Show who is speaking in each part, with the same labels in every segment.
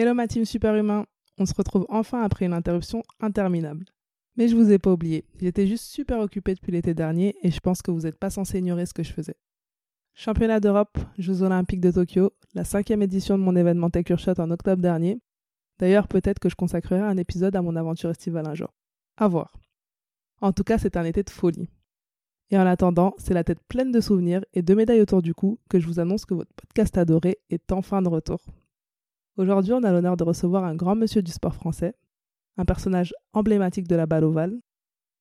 Speaker 1: Hello ma team superhumain, on se retrouve enfin après une interruption interminable. Mais je vous ai pas oublié, j'étais juste super occupé depuis l'été dernier et je pense que vous n'êtes pas censé ignorer ce que je faisais. Championnat d'Europe, Jeux Olympiques de Tokyo, la cinquième édition de mon événement Tech Shot en octobre dernier. D'ailleurs, peut-être que je consacrerai un épisode à mon aventure estivale un jour. À voir. En tout cas, c'est un été de folie. Et en attendant, c'est la tête pleine de souvenirs et de médailles autour du cou que je vous annonce que votre podcast adoré est enfin de retour. Aujourd'hui, on a l'honneur de recevoir un grand monsieur du sport français, un personnage emblématique de la balle ovale.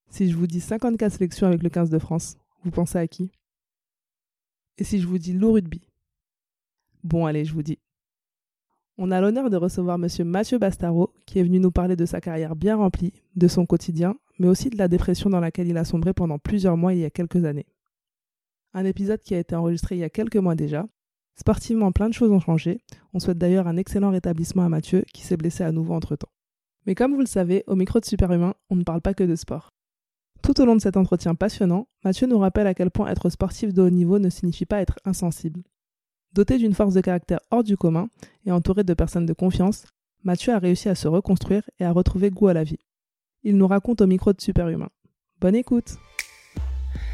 Speaker 1: Si je vous dis 54 sélections avec le 15 de France, vous pensez à qui? Et si je vous dis loup rugby? Bon, allez, je vous dis. On a l'honneur de recevoir monsieur Mathieu Bastaro, qui est venu nous parler de sa carrière bien remplie, de son quotidien, mais aussi de la dépression dans laquelle il a sombré pendant plusieurs mois il y a quelques années. Un épisode qui a été enregistré il y a quelques mois déjà, Sportivement, plein de choses ont changé. On souhaite d'ailleurs un excellent rétablissement à Mathieu, qui s'est blessé à nouveau entre-temps. Mais comme vous le savez, au micro de Superhumain, on ne parle pas que de sport. Tout au long de cet entretien passionnant, Mathieu nous rappelle à quel point être sportif de haut niveau ne signifie pas être insensible. Doté d'une force de caractère hors du commun et entouré de personnes de confiance, Mathieu a réussi à se reconstruire et à retrouver goût à la vie. Il nous raconte au micro de Superhumain. Bonne écoute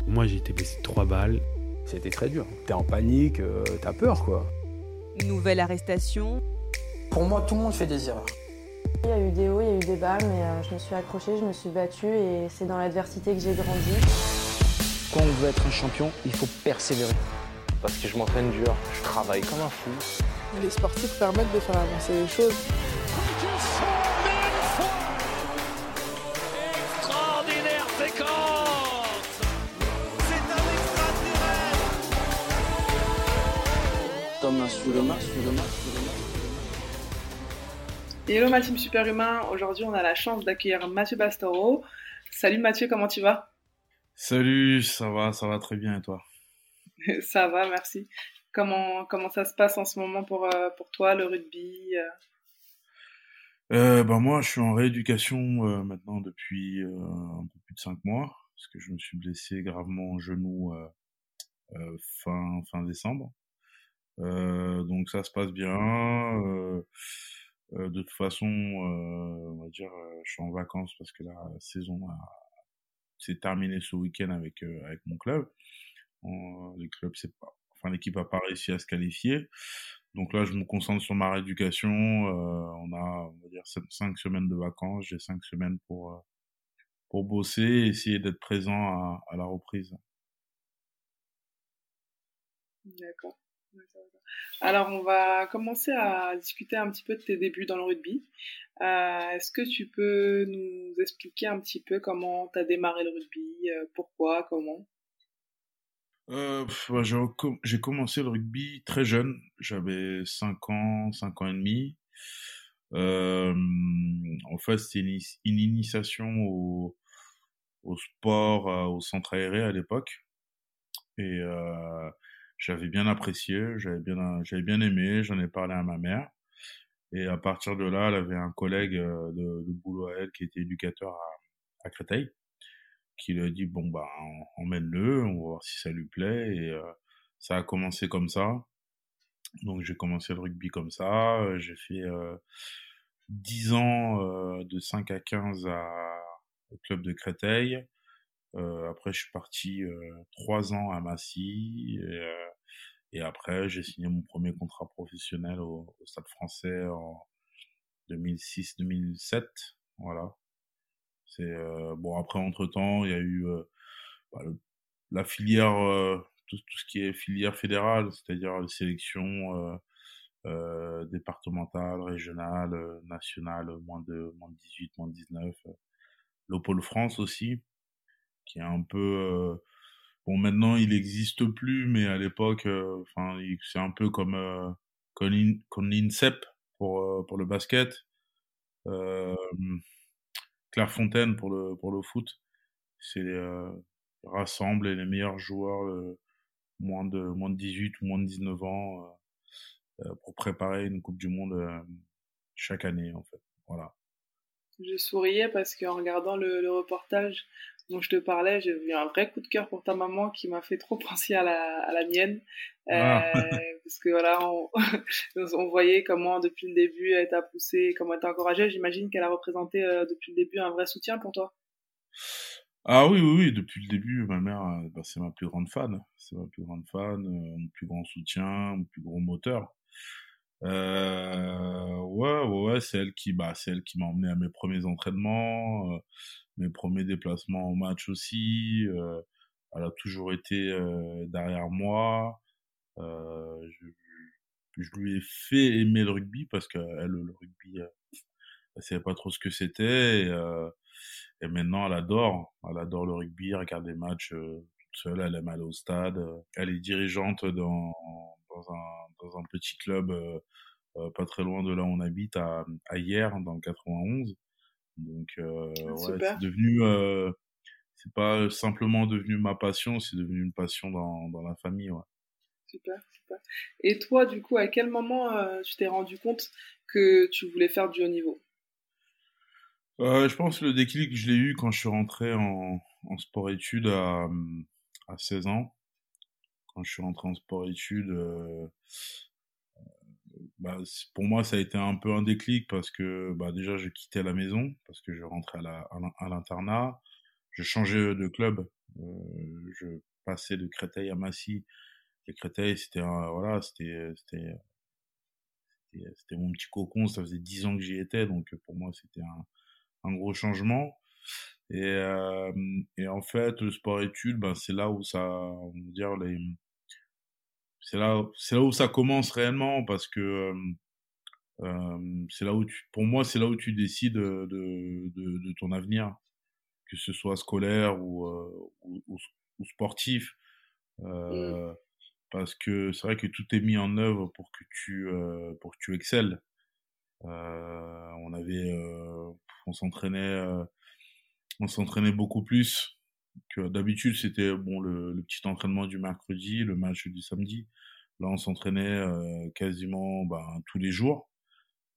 Speaker 2: Moi j'ai été blessé trois balles,
Speaker 3: c'était très dur. T'es en panique, euh, t'as peur quoi.
Speaker 4: Nouvelle arrestation.
Speaker 5: Pour moi, tout le monde fait des erreurs.
Speaker 6: Il y a eu des hauts, il y a eu des bas, mais euh, je me suis accrochée, je me suis battue et c'est dans l'adversité que j'ai grandi.
Speaker 7: Quand on veut être un champion, il faut persévérer.
Speaker 8: Parce que je m'entraîne dur, je travaille comme un fou.
Speaker 1: Les sportifs permettent de faire avancer les choses. Hello ma team superhumain, aujourd'hui on a la chance d'accueillir Mathieu Bastoro. Salut Mathieu, comment tu vas?
Speaker 9: Salut, ça va, ça va très bien et toi?
Speaker 1: Ça va, merci. Comment, comment ça se passe en ce moment pour, euh, pour toi, le rugby euh?
Speaker 9: euh, bah moi je suis en rééducation euh, maintenant depuis un peu plus de 5 mois, parce que je me suis blessé gravement au genou fin, fin décembre. Euh, donc ça se passe bien. Euh, euh, de toute façon, on va dire, je suis en vacances parce que la saison s'est terminée ce week-end avec avec mon club. les clubs, c'est pas, enfin l'équipe a pas réussi à se qualifier. Donc là, je me concentre sur ma rééducation. on a, on va dire, cinq semaines de vacances. J'ai cinq semaines pour pour bosser et essayer d'être présent à, à la reprise.
Speaker 1: D'accord. Alors, on va commencer à discuter un petit peu de tes débuts dans le rugby. Euh, est-ce que tu peux nous expliquer un petit peu comment tu as démarré le rugby, euh, pourquoi, comment?
Speaker 9: Euh, J'ai commencé le rugby très jeune, j'avais 5 ans, 5 ans et demi. en fait, c'était une, initiation au, au sport, au centre aéré à l'époque. Et j'avais bien apprécié, j'avais bien, j'avais bien aimé, j'en ai parlé à ma mère. Et à partir de là, elle avait un collègue euh, de, boulot à elle qui était éducateur à, à Créteil, qui lui a dit bon bah emmène-le, on va voir si ça lui plaît. Et euh, ça a commencé comme ça. Donc j'ai commencé le rugby comme ça. J'ai fait euh, 10 ans euh, de 5 à 15 à, au club de Créteil. Euh, après, je suis parti euh, trois ans à Massy. Euh, et après, j'ai signé mon premier contrat professionnel au, au Stade français en 2006-2007. Voilà. C'est bon. Après, entre temps, il y a eu bah, le, la filière, tout, tout, ce qui est filière fédérale, c'est-à-dire les sélections euh, départementales, régionales, nationales, moins de moins de 18, moins de 19. Le pôle France aussi, qui est un peu euh, bon maintenant il n'existe plus mais à l'époque euh, enfin c'est un peu comme euh, comme l'INSEP pour pour le basket. Euh, Clairefontaine pour le pour le foot. C'est euh, rassemble les meilleurs joueurs moins de moins de 18 ou moins de 19 ans pour préparer une coupe du monde chaque année en fait. Voilà.
Speaker 1: Je souriais parce qu'en regardant le, le, reportage
Speaker 10: dont je te parlais, j'ai eu un vrai coup de cœur pour ta maman qui m'a fait trop penser à la, à la mienne. Ah. Euh, parce que voilà, on, on, voyait comment depuis le début elle t'a poussé, comment elle t'a encouragé. J'imagine qu'elle a représenté euh, depuis le début un vrai soutien pour toi.
Speaker 9: Ah oui, oui, oui, depuis le début, ma mère, euh, bah, c'est ma plus grande fan. C'est ma plus grande fan, mon plus grand soutien, mon plus gros moteur. Euh, ouais, ouais, ouais, c'est elle qui, bah, c'est elle qui m'a emmené à mes premiers entraînements, mes premiers déplacements en match aussi. Euh, elle a toujours été euh, derrière moi. Euh, je, je, lui ai fait aimer le rugby parce que elle, le rugby, elle savait pas trop ce que c'était. Et, et, maintenant, elle adore. Elle adore le rugby, elle regarde des matchs toute seule. Elle aime aller au stade. Elle est dirigeante dans dans un, dans un petit club euh, euh, pas très loin de là où on habite, à, à Hier, dans le 91. Donc, euh, ah, ouais, c'est devenu, c'est pas simplement devenu ma passion, c'est devenu une passion dans, dans la famille, ouais.
Speaker 10: Super, super. Et toi, du coup, à quel moment tu t'es rendu compte que tu voulais faire du haut niveau?
Speaker 9: Euh, Je pense que le déclic, je l'ai eu quand je suis rentré en, en sport-études à, à 16 ans quand je suis rentré en sport-études, euh, bah, pour moi, ça a été un peu un déclic parce que bah, déjà, je quittais la maison, parce que je rentrais à l'internat, je changeais de club, euh, je passais de Créteil à Massy. Et Créteil, c'était voilà, c'était c'était mon petit cocon, ça faisait dix ans que j'y étais, donc pour moi, c'était un, un gros changement. Et, euh, et en fait, le sport-études, ben, c'est là où ça, on va dire, les, c'est là, c'est là où ça commence réellement parce que euh, c'est là où tu, pour moi, c'est là où tu décides de, de, de, ton avenir, que ce soit scolaire ou, euh, ou, ou, sportif. Euh, mmh. Parce que c'est vrai que tout est mis en œuvre pour que tu, pour que tu excelles. on avait, on s'entraînait, on s'entraînait beaucoup plus d'habitude c'était bon le, petit entraînement du mercredi, le match du samedi. Là, on s'entraînait euh, quasiment ben, tous les jours.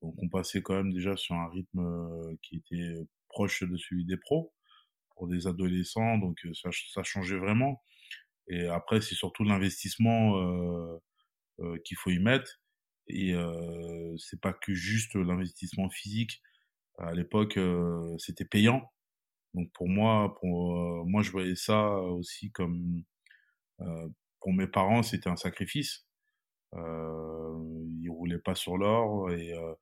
Speaker 9: Donc, on passait quand même déjà sur un rythme euh, qui était proche de celui des pros pour des adolescents. Donc, euh, ça, changeait vraiment. Et après, c'est surtout l'investissement euh, qu'il faut y mettre. Et euh, c'est pas que juste l'investissement physique. À l'époque, c'était payant. Donc pour moi, pour moi, je voyais ça aussi comme pour mes parents, c'était un sacrifice. Euh, ils roulaient pas sur l'or et, euh,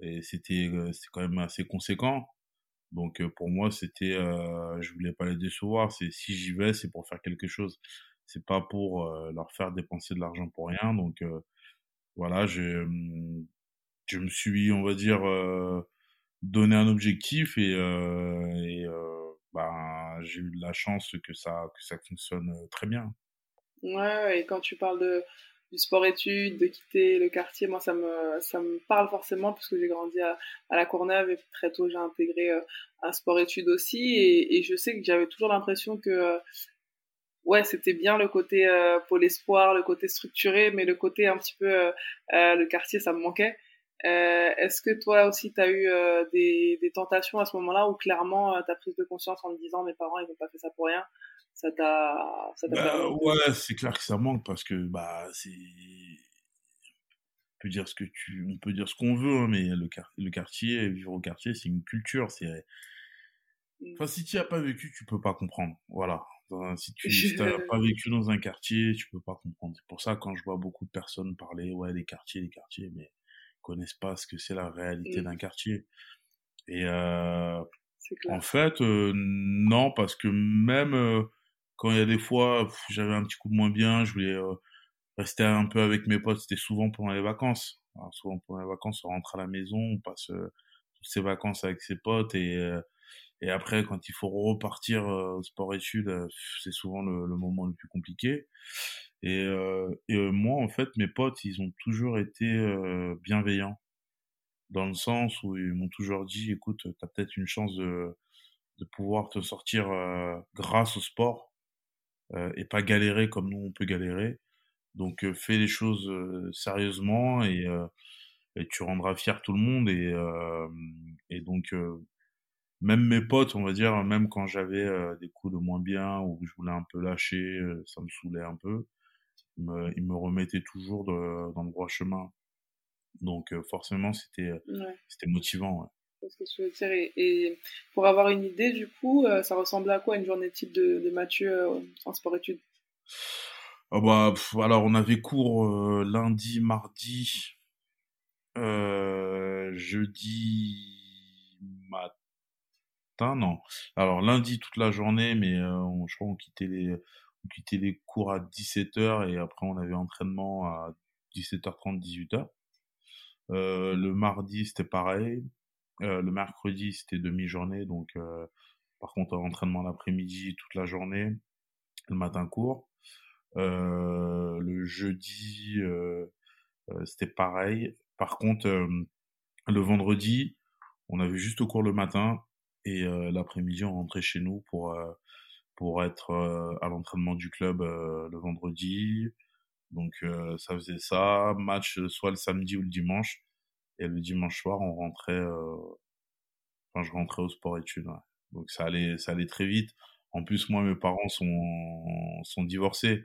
Speaker 9: et c'était quand même assez conséquent. Donc pour moi, c'était, euh, je voulais pas les décevoir. C'est si j'y vais, c'est pour faire quelque chose. C'est pas pour leur faire dépenser de l'argent pour rien. Donc voilà, je, je me suis, on va dire, donné un objectif et, et ben j'ai eu de la chance que ça que ça fonctionne très bien.
Speaker 10: Ouais, et quand tu parles de du sport-études, de quitter le quartier, moi ça me, ça me parle forcément parce que j'ai grandi à, à, la Courneuve et très tôt j'ai intégré euh, un sport-études aussi et, je sais que j'avais toujours l'impression que euh, ouais c'était bien le côté euh, pôle espoir, le côté structuré, mais le côté un petit peu euh, le quartier ça me manquait. Est-ce que toi aussi tu as eu des, des, tentations à ce moment-là ou clairement ta prise de conscience en me disant mes parents ils n'ont pas fait ça pour rien? Ça t'a
Speaker 9: bah, ouais c'est clair que ça manque parce que bah c'est on peut dire ce que tu on peut dire ce qu'on veut hein, mais le, le quartier vivre au quartier c'est une culture c'est mmh. enfin si tu as pas vécu tu peux pas comprendre voilà. Si tu n'as pas vécu dans un quartier tu peux pas comprendre. C'est pour ça quand je vois beaucoup de personnes parler ouais des quartiers des quartiers mais connaissent pas ce que c'est la réalité mmh. d'un quartier et euh, en fait euh, non parce que même euh, quand il y a des fois, j'avais un petit coup de moins bien, je voulais rester un peu avec mes potes, c'était souvent pendant les vacances. Alors, souvent pendant les vacances, on rentre à la maison, on passe toutes ces vacances avec ses potes et et après, quand il faut repartir au sport-études, c'est souvent le, le, moment le plus compliqué. Et, et moi, en fait, mes potes, ils ont toujours été bienveillants dans le sens où ils m'ont toujours dit, écoute, t'as peut-être une chance de, de pouvoir te sortir grâce au sport euh, et pas galérer comme nous on peut galérer. Donc euh, fais les choses euh, sérieusement et, et, tu rendras fier tout le monde et, et donc même mes potes, on va dire, même quand j'avais euh, des coups de moins bien ou que je voulais un peu lâcher, euh, ça me saoulait un peu, ils me, ils me remettaient toujours de, dans le droit chemin. Donc euh, forcément, c'était
Speaker 10: Ouais.
Speaker 9: c'était motivant. ouais.
Speaker 10: C'est ce que je veux dire. Et, et pour avoir une idée, du coup, ça ressemblait à quoi une journée type de, de Mathieu en sport-études
Speaker 9: Ah bah, pff, alors on avait cours lundi, mardi, jeudi matin, non. Alors lundi toute la journée, mais euh, je crois qu'on quittait les, les cours à 17h et après on avait entraînement à 17h30, 18h. Euh, le mardi c'était pareil. Euh, le mercredi c'était demi-journée, donc par contre entraînement l'après-midi toute la journée, le matin cours. Euh, le jeudi, c'était pareil. Par contre, le vendredi, on avait juste au cours le matin et euh, l'après-midi, on rentrait chez nous pour euh, pour être euh, à l'entraînement du club le vendredi. Donc ça faisait ça, match soit le samedi ou le dimanche. Et le dimanche soir, on rentrait, enfin je rentrais au sport études. ouais. Donc ça allait, ça allait très vite. En plus, moi, mes parents sont sont divorcés.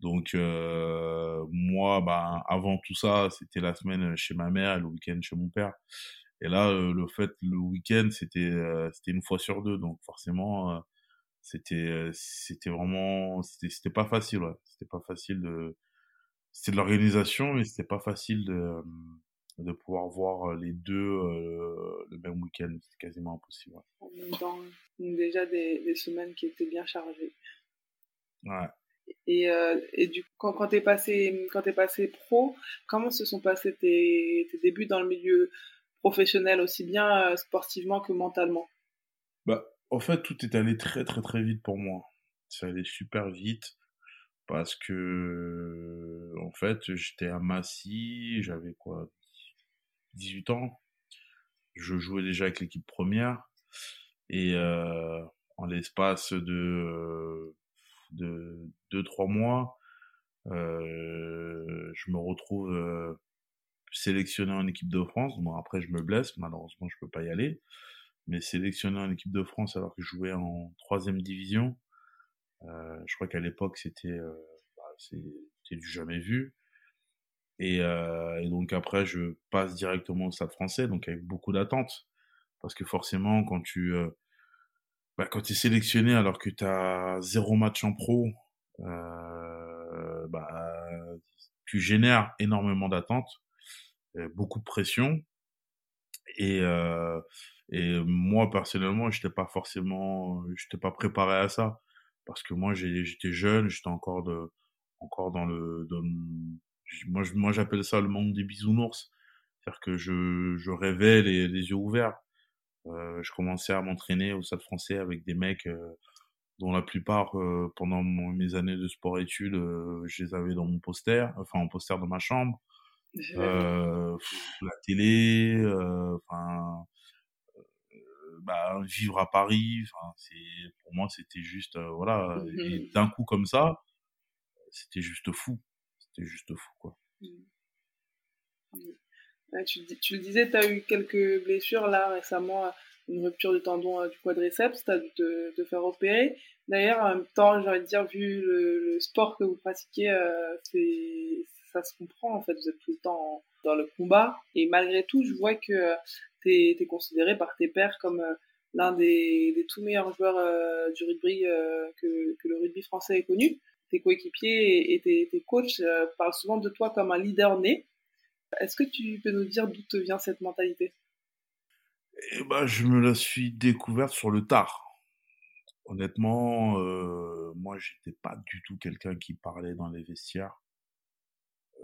Speaker 9: Donc euh, moi, ben avant tout ça, c'était la semaine chez ma mère et le week-end chez mon père. Et là, euh, le fait, le week-end, c'était euh, c'était une fois sur deux. Donc forcément, euh, c'était c'était vraiment c'était c'était pas facile. Ouais. C'était pas facile de c'était de l'organisation, mais c'était pas facile de de pouvoir voir les deux euh, le même week-end. C'était quasiment impossible. ouais.
Speaker 10: en même temps Déjà des, des semaines qui étaient bien chargées.
Speaker 9: Ouais.
Speaker 10: Et, euh, et du coup, quand, quand t'es passé, quand t'es passé pro, comment se sont passés tes, tes débuts dans le milieu professionnel, aussi bien euh, sportivement que mentalement
Speaker 9: Bah, en fait, tout est allé très très très vite pour moi. Ça allait super vite parce que, en fait, j'étais à Massy, j'avais quoi, 18 ans. Je jouais déjà avec l'équipe première et euh, en l'espace de euh, de deux trois mois, euh, je me retrouve euh, sélectionné en équipe de France. Bon, après, je me blesse, malheureusement, je peux pas y aller mais sélectionné en équipe de France alors que je jouais en troisième division. Euh, je crois qu'à l'époque c'était euh, bah, du jamais vu. Et, euh, et donc après je passe directement au Stade Français, donc avec beaucoup d'attentes, parce que forcément quand tu bah, quand t'es sélectionné alors que t'as zéro match en pro, bah tu génères énormément d'attentes, beaucoup de pression. Et, euh, et moi, personnellement, j'étais pas forcément, j'étais pas préparé à ça. Parce que moi, j'étais jeune, j'étais encore de, encore dans le, dans moi, je- j'appelle ça le monde des bisounours. C'est-à-dire que je, je rêvais les, les yeux ouverts. Euh, je commençais à m'entraîner au Stade français avec des mecs, euh, dont la plupart, euh, pendant mes années de sport-études, euh, je les avais dans mon poster, enfin, en poster dans ma chambre euh, pff, la télé, euh, enfin, euh, bah, vivre à Paris, c'est pour moi c'était juste voilà, et d'un coup comme ça, c'était juste fou, c'était juste fou quoi.
Speaker 10: Ouais, tu, le disais, tu as eu quelques blessures là récemment, une rupture du tendon euh, du quadriceps, tu as dû te, te faire opérer. D'ailleurs, en même temps, j'ai envie de dire, vu le, le sport que vous pratiquez, euh, c'est ça se comprend en fait, vous êtes tout le temps dans le combat. Et malgré tout, je vois que tu es, considéré par tes pairs comme euh, l'un des, des tout meilleurs joueurs euh, du rugby euh, que, le rugby français ait connu. Tes coéquipiers et, tes, tes coachs euh, parlent souvent de toi comme un leader né. Est-ce que tu peux nous dire d'où te vient cette mentalité?
Speaker 9: Et bah je me la suis découverte sur le tard. Honnêtement, euh, moi j'étais pas du tout quelqu'un qui parlait dans les vestiaires.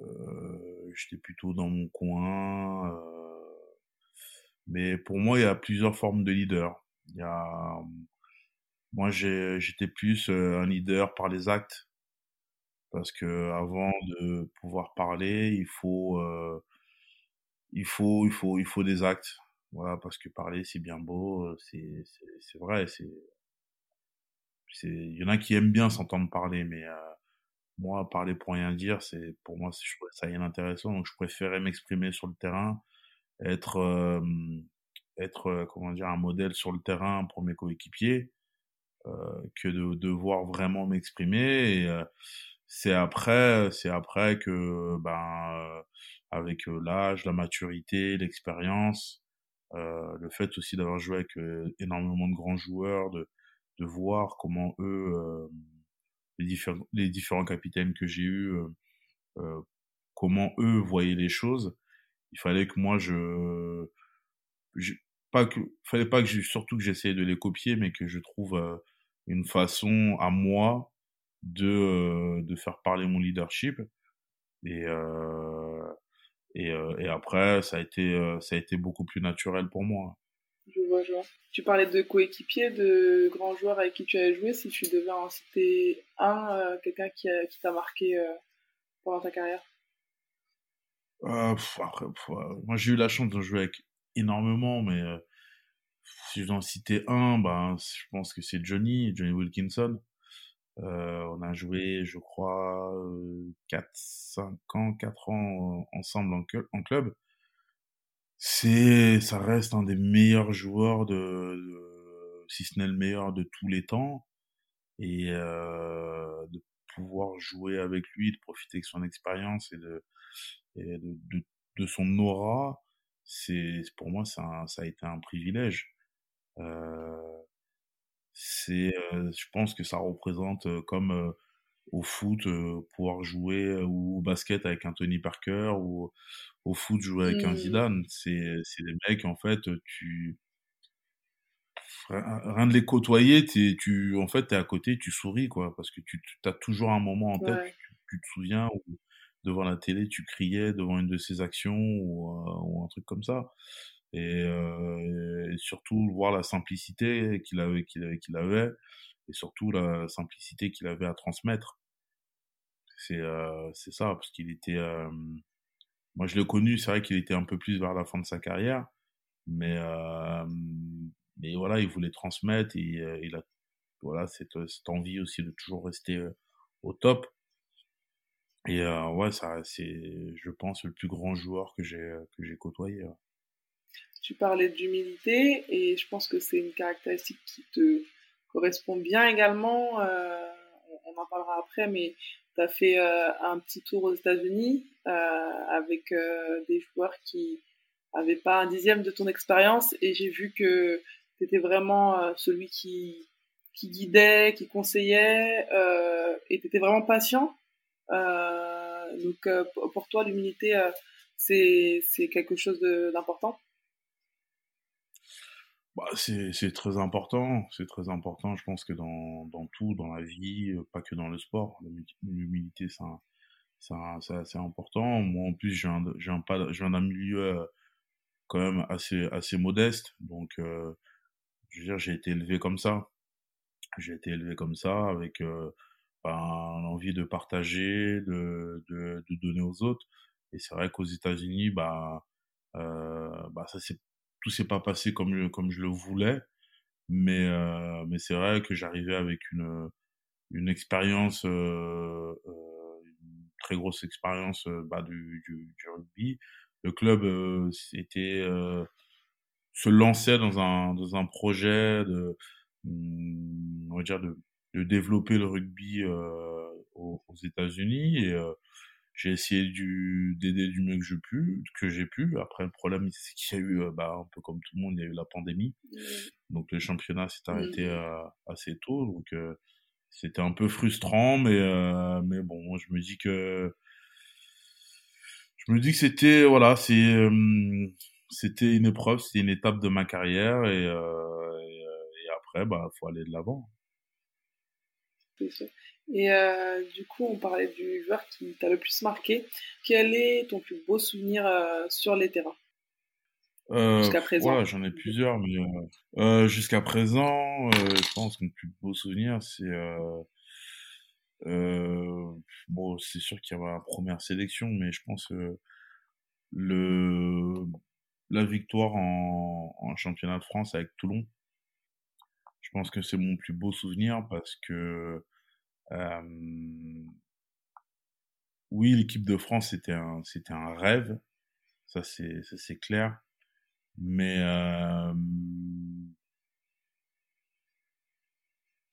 Speaker 9: Euh, j'étais plutôt dans mon coin. euh, mais pour moi, il y a plusieurs formes de leader. Il y a, moi, j'étais plus euh, un leader par les actes, parce que avant de pouvoir parler, il faut, euh, il faut, il faut, il faut des actes. Voilà, parce que parler, c'est bien beau, c'est, c'est, vrai, c'est, il y en a qui aiment bien s'entendre parler, mais euh, moi, parler pour rien dire, c'est, pour moi, je trouvais ça inintéressant, donc je préférais m'exprimer sur le terrain, être, euh, être comment dire un modèle sur le terrain pour mes coéquipiers que de devoir vraiment m'exprimer. Et c'est après c'est après que ben avec l'âge la maturité l'expérience le fait aussi d'avoir joué avec énormément de grands joueurs de de voir comment eux les différents les différents capitaines que j'ai eus comment eux voyaient les choses. Il fallait que moi je, pas que fallait pas que surtout que j'essayais de les copier mais que je trouve euh, une façon à moi de euh, de faire parler mon leadership. Et euh, et, euh, et après ça a été ça a été beaucoup plus naturel pour moi
Speaker 10: Tu parlais de coéquipiers, de grands joueurs avec qui tu as joué. Si tu devais en citer un, quelqu'un qui, t'a marqué pendant ta carrière
Speaker 9: euh, moi j'ai eu la chance de jouer avec énormément, mais euh, si je dois en citer un, ben, je pense que c'est Johnny, Johnny Wilkinson. Euh, on a joué, je crois, 4, 5 ans, 4 ans ensemble en, en club. C'est, ça reste un des meilleurs joueurs de, si ce n'est le meilleur de tous les temps. Et euh, de pouvoir jouer avec lui, de profiter de son expérience et de, et de, de, de son aura, c'est pour moi ça, ça a été un privilège. Euh, c'est, euh, je pense que ça représente euh, comme euh, au foot pouvoir jouer ou au basket avec un Tony Parker ou au foot jouer avec un mmh. Zidane. C'est, c'est des mecs en fait tu rien de les côtoyer, tu en fait t'es à côté, tu souris quoi parce que tu as toujours un moment en tête, tu, tu, te souviens où devant la télé, tu criais devant une de ses actions ou, euh, ou un truc comme ça. Et, euh, et, surtout voir la simplicité qu'il avait, qu'il avait, qu'il avait, et surtout la simplicité qu'il avait à transmettre. C'est euh, c'est ça, parce qu'il était. Euh, moi, je l'ai connu. C'est vrai qu'il était un peu plus vers la fin de sa carrière, mais euh, mais voilà, il voulait transmettre et il a voilà cette, cette envie aussi de toujours rester au top. Et euh, ouais, ça, c'est, je pense, le plus grand joueur que j'ai côtoyé.
Speaker 10: Tu parlais d'humilité et je pense que c'est une caractéristique qui te correspond bien également. On, en parlera après, mais tu as fait euh, un petit tour aux États-Unis euh, avec euh, des joueurs qui avaient pas un dixième de ton expérience et j'ai vu que tu étais vraiment celui qui qui guidait, qui conseillait et tu étais vraiment patient. Donc pour toi, l'humilité, c'est quelque chose d'important?
Speaker 9: Bah, c'est très important, c'est très important. Je pense que dans, dans tout, dans la vie, pas que dans le sport, l'humilité, c'est important. Moi, en plus, je viens, d'un milieu quand même assez, assez modeste, donc je veux dire, j'ai été élevé comme ça. J'ai été élevé comme ça, avec ben, l'envie de partager, de, de, de, donner aux autres. Et c'est vrai qu'aux États-Unis, bah, euh, bah ça c'est tout s'est pas passé comme comme je le voulais, mais euh, mais c'est vrai que j'arrivais avec une une expérience, euh, euh une très grosse expérience euh, bah, du, du, du, rugby. Le club euh, était se lançait dans un dans un projet de on va dire de de développer le rugby euh, aux, aux États-Unis et euh, j'ai essayé du d'aider du mieux que je pu que j'ai pu. Après le problème c'est qu'il y a eu euh, bah un peu comme tout le monde il y a eu la pandémie. Mmh. donc le championnat s'est arrêté mmh. assez tôt. Donc c'était un peu frustrant mais mais bon je me dis que je me dis que c'était voilà c'est c'était une épreuve c'était une étape de ma carrière et, et, et après bah faut aller de l'avant
Speaker 10: et euh, du coup, on parlait du joueur qui t'a le plus marqué. Quel est ton plus beau souvenir euh, sur les terrains?
Speaker 9: Euh, Jusqu'à présent. j'en ai plusieurs, mais euh, jusqu'à présent, je pense que mon plus beau souvenir, c'est bon, c'est sûr qu'il y a la première sélection, mais je pense le la victoire en, en championnat de France avec Toulon. Je pense que c'est mon plus beau souvenir parce que euh, oui, l'équipe de France c'était un c'était un rêve, ça c'est c'est clair. Mais euh,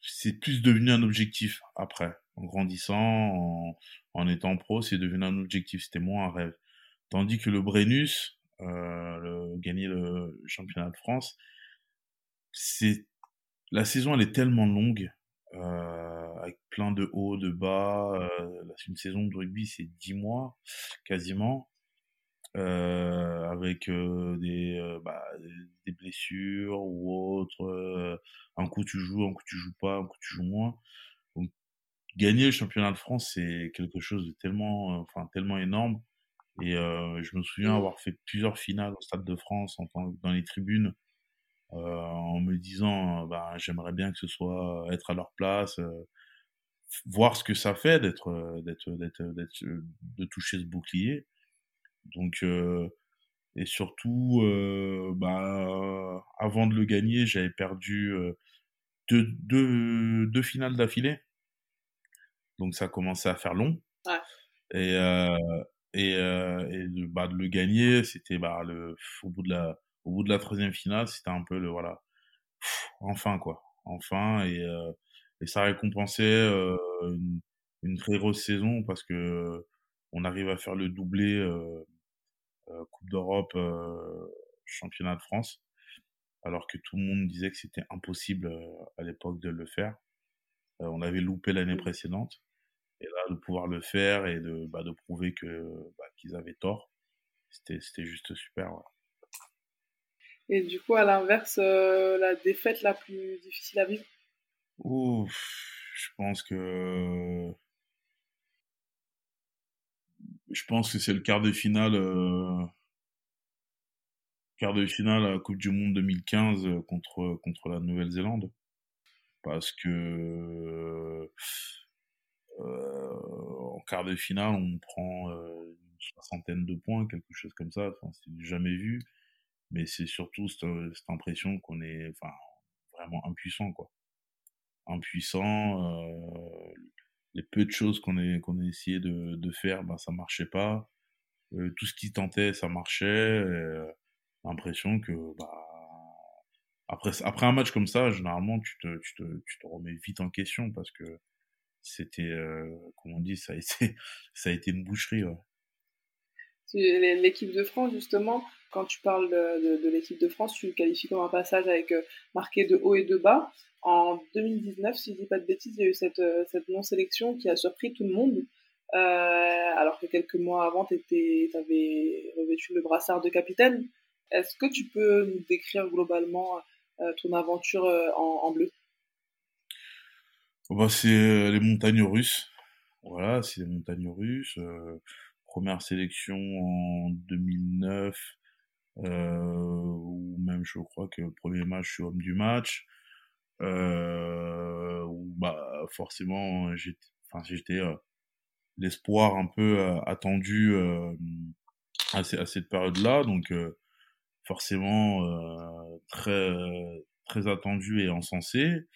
Speaker 9: c'est plus devenu un objectif après. En grandissant, en, étant pro, c'est devenu un objectif. C'était moins un rêve. Tandis que le Brennus, euh, le, gagner le championnat de France, c'est la saison elle est tellement longue euh, avec plein de hauts, de bas. Euh, une saison de rugby, c'est 10 mois quasiment. Euh, avec euh, des, euh, bah, des blessures ou autres. un coup tu joues, un coup tu joues pas, un coup tu joues moins. Donc gagner le championnat de France, c'est quelque chose de tellement, enfin tellement énorme. Et je me souviens mmh. avoir fait plusieurs finales au Stade de France en tant, dans les tribunes euh, en me disant bah, j'aimerais bien que ce soit être à leur place, voir ce que ça fait d'être d'être d'être d'être de toucher ce bouclier. Donc et surtout bah avant de le gagner, j'avais perdu deux, deux, deux finales d'affilée. Donc ça commençait à faire long. Ouais. Et et, et de, bah, de le gagner, c'était bah, le au bout de la au bout de la troisième finale, c'était un peu le voilà, enfin quoi, enfin et, euh, et ça récompensait euh, une, très grosse saison parce que on arrive à faire le doublé euh, Coupe d'Europe, championnat de France, alors que tout le monde disait que c'était impossible à l'époque de le faire. on avait loupé l'année précédente. Et là, de pouvoir le faire et de, bah, de prouver que bah, qu'ils avaient tort, c'était juste super.
Speaker 10: Et du coup, à l'inverse, euh, la défaite la plus difficile à vivre.
Speaker 9: Ouf, je pense que je pense que c'est le quart de finale euh... quart de finale à la Coupe du Monde 2015 euh, contre contre la Nouvelle-Zélande. Parce que en quart de finale on prend une soixantaine de points quelque chose comme ça. Enfin c'est jamais vu mais c'est surtout cette, cette impression qu'on est enfin vraiment impuissant quoi. Impuissant euh, les peu de choses qu'on a qu'on a essayé de, de faire ben ça marchait pas. Euh, tout ce qui tentait ça marchait euh, l'impression que bah après après un match comme ça généralement tu te tu te tu te remets vite en question parce que c'était euh, comme on dit ça a été ça a été une boucherie ouais.
Speaker 10: L'équipe de France justement quand tu parles de, l'équipe de France, tu le qualifies comme un passage avec euh, marqué de haut et de bas. En 2019, si je dis pas de bêtises, il y a eu cette, euh, cette non-sélection qui a surpris tout le monde. Euh, alors que quelques mois avant, tu avais revêtu le brassard de capitaine. Est-ce que tu peux nous décrire globalement ton aventure en, en, bleu?
Speaker 9: Bah, C'est les montagnes russes. Voilà, c'est les montagnes russes. Première sélection en 2009 euh, ou même je crois que le premier match je suis homme du match. Euh, où bah forcément j'étais enfin j'étais euh, l'espoir un peu euh, attendu euh, à, cette période là donc forcément très très attendu et encensé.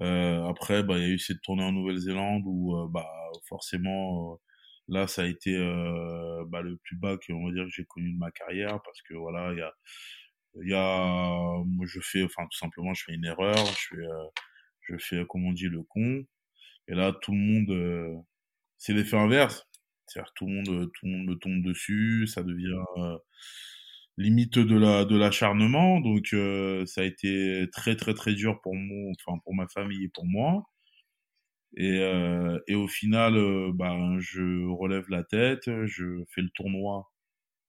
Speaker 9: Après bah il y a eu cette tournée en Nouvelle-Zélande où bah forcément Là, ça a été euh, bah, le plus bas que on va dire que j'ai connu de ma carrière parce que voilà, il y a, il y a, moi je fais, enfin tout simplement, je fais une erreur, je fais, euh, je fais comme on dit le con, et là tout le monde, euh, c'est l'effet inverse, c'est-à-dire tout le monde, tout le monde me tombe dessus, ça devient euh, limite de la de l'acharnement, donc euh, ça a été très très très dur pour moi, enfin pour ma famille et pour moi. Et, euh, et au final, euh, ben, je relève la tête, je fais le tournoi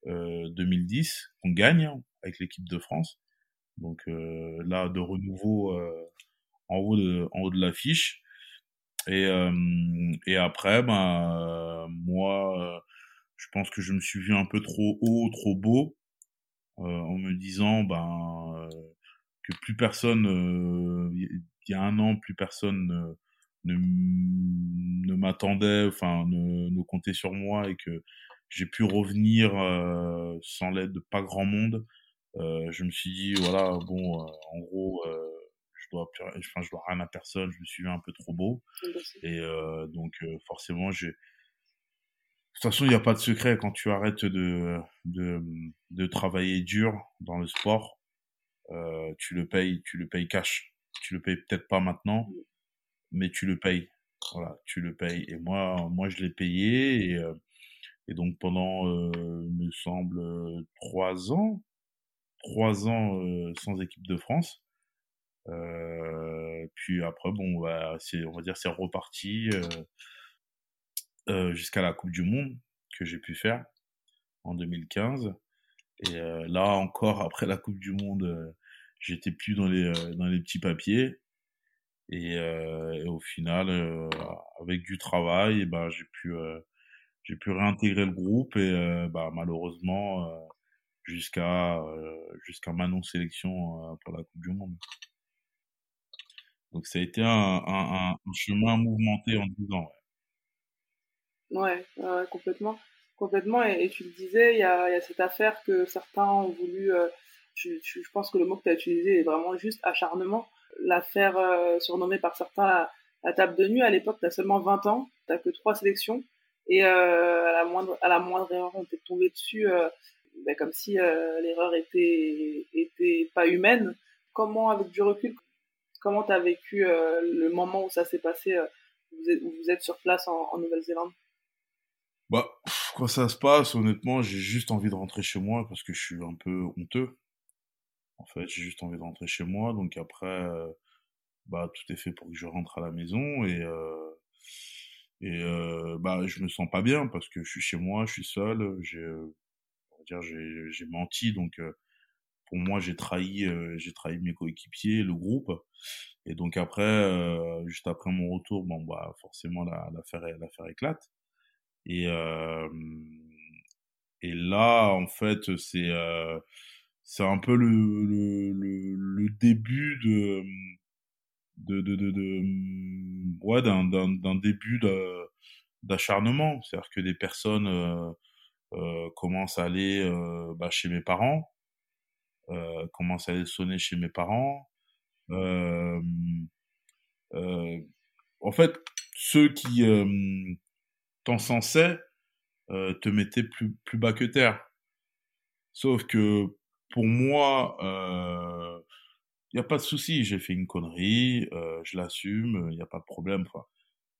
Speaker 9: euh, 2010 qu'on gagne hein, avec l'équipe de France. Donc euh, là, de renouveau euh, en haut de, en haut de l'affiche. Et, euh, et après, ben, moi, je pense que je me suis vu un peu trop haut, trop beau, en me disant ben, que plus personne, il y a un an, plus personne ne, ne m'attendait, enfin, ne, ne comptait sur moi et que j'ai pu revenir euh, sans l'aide de pas grand monde. Euh, je me suis dit, voilà, bon, euh, en gros, euh, je dois, enfin, je dois rien à personne. Je me suis vu un peu trop beau. Et donc, forcément, j'ai toute façon, il n'y a pas de secret quand tu arrêtes de, de, de travailler dur dans le sport. Euh, tu le payes, tu le payes cash. Tu le payes peut-être pas maintenant, mais tu le payes. Voilà, tu le payes. Et moi, moi, je l'ai payé. Et, euh, et donc pendant, euh, me semble, trois ans, trois ans euh, sans équipe de France. Euh, puis après, bon, bah, on va dire, c'est reparti euh, euh, jusqu'à la Coupe du Monde que j'ai pu faire en 2015. Et euh, là encore, après la Coupe du Monde, euh, j'étais plus dans les euh, dans les petits papiers. Et, et au final, avec du travail, bah, j'ai pu j'ai pu réintégrer le groupe et bah, malheureusement jusqu'à jusqu'à ma non sélection pour la Coupe du Monde. Donc ça a été un, un, un chemin mouvementé en 10 ans.
Speaker 10: Ouais, ouais complètement. Complètement. Et, et, tu le disais, il y a, y a, cette affaire que certains ont voulu, euh, je, je, pense que le mot que tu as utilisé est vraiment juste acharnement. L'affaire euh, surnommée par certains la, table de nuit, à l'époque, tu as seulement 20 ans, tu que trois sélections. Et euh, à, la moindre, erreur, on t'est tombé dessus ben, comme si l'erreur était, pas humaine. Comment, avec du recul, comment tu as vécu le moment où ça s'est passé, vous êtes, où vous êtes sur place en, en Nouvelle-Zélande?
Speaker 9: Bah, quand ça se passe, honnêtement, j'ai juste envie de rentrer chez moi parce que je suis un peu honteux. En fait, j'ai juste envie de rentrer chez moi. Donc après, euh, bah, tout est fait pour que je rentre à la maison et euh, et euh, bah, je me sens pas bien parce que je suis chez moi, je suis seul. J'ai, dire, j'ai, j'ai menti. Donc pour moi, j'ai trahi, j'ai trahi mes coéquipiers, le groupe. Et donc après, juste après mon retour, bon bah forcément la, l'affaire, l'affaire éclate. Et, euh, et là, en fait, c'est euh, c'est un peu le, le, le, le début de de de de, de ouais d'un d'un d'un début d'acharnement, c'est-à-dire que des personnes euh, euh, commencent à aller euh, bah, chez mes parents, euh, commencent à aller sonner chez mes parents. Euh, en fait, ceux qui t'encensait euh, te mettait plus, plus bas que terre. Sauf que pour moi, il euh, n'y a pas de souci. J'ai fait une connerie, euh, je l'assume, il n'y a pas de problème. Enfin,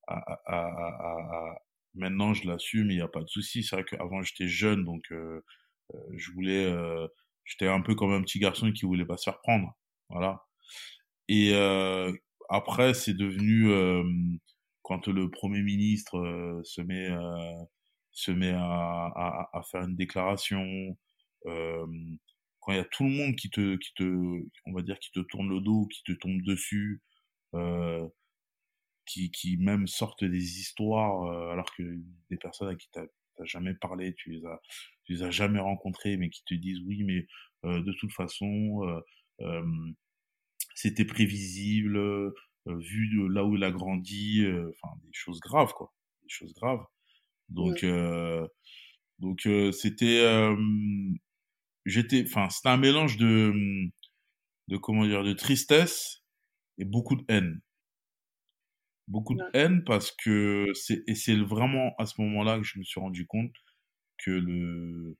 Speaker 9: à, à, à, maintenant, je l'assume, il n'y a pas de souci. C'est vrai qu'avant, j'étais jeune, donc euh, je voulais... j'étais un peu comme un petit garçon qui voulait pas se faire prendre. Voilà. Et après, c'est devenu quand le Premier ministre se met, euh, se met à, à, à, faire une déclaration, euh, quand il y a tout le monde qui te, qui te, on va dire, qui te tourne le dos, qui te tombe dessus, qui, qui même sortent des histoires, alors que des personnes à qui tu n'as jamais parlé, tu les as, tu les as jamais rencontrés, mais qui te disent oui, mais de toute façon, c'était prévisible, euh, vu de là où il a grandi, euh, enfin des choses graves quoi, des choses graves. Donc euh, donc c'était j'étais enfin c'était un mélange de de comment dire de tristesse et beaucoup de haine. Beaucoup de haine parce que c'est et c'est vraiment à ce moment-là que je me suis rendu compte que le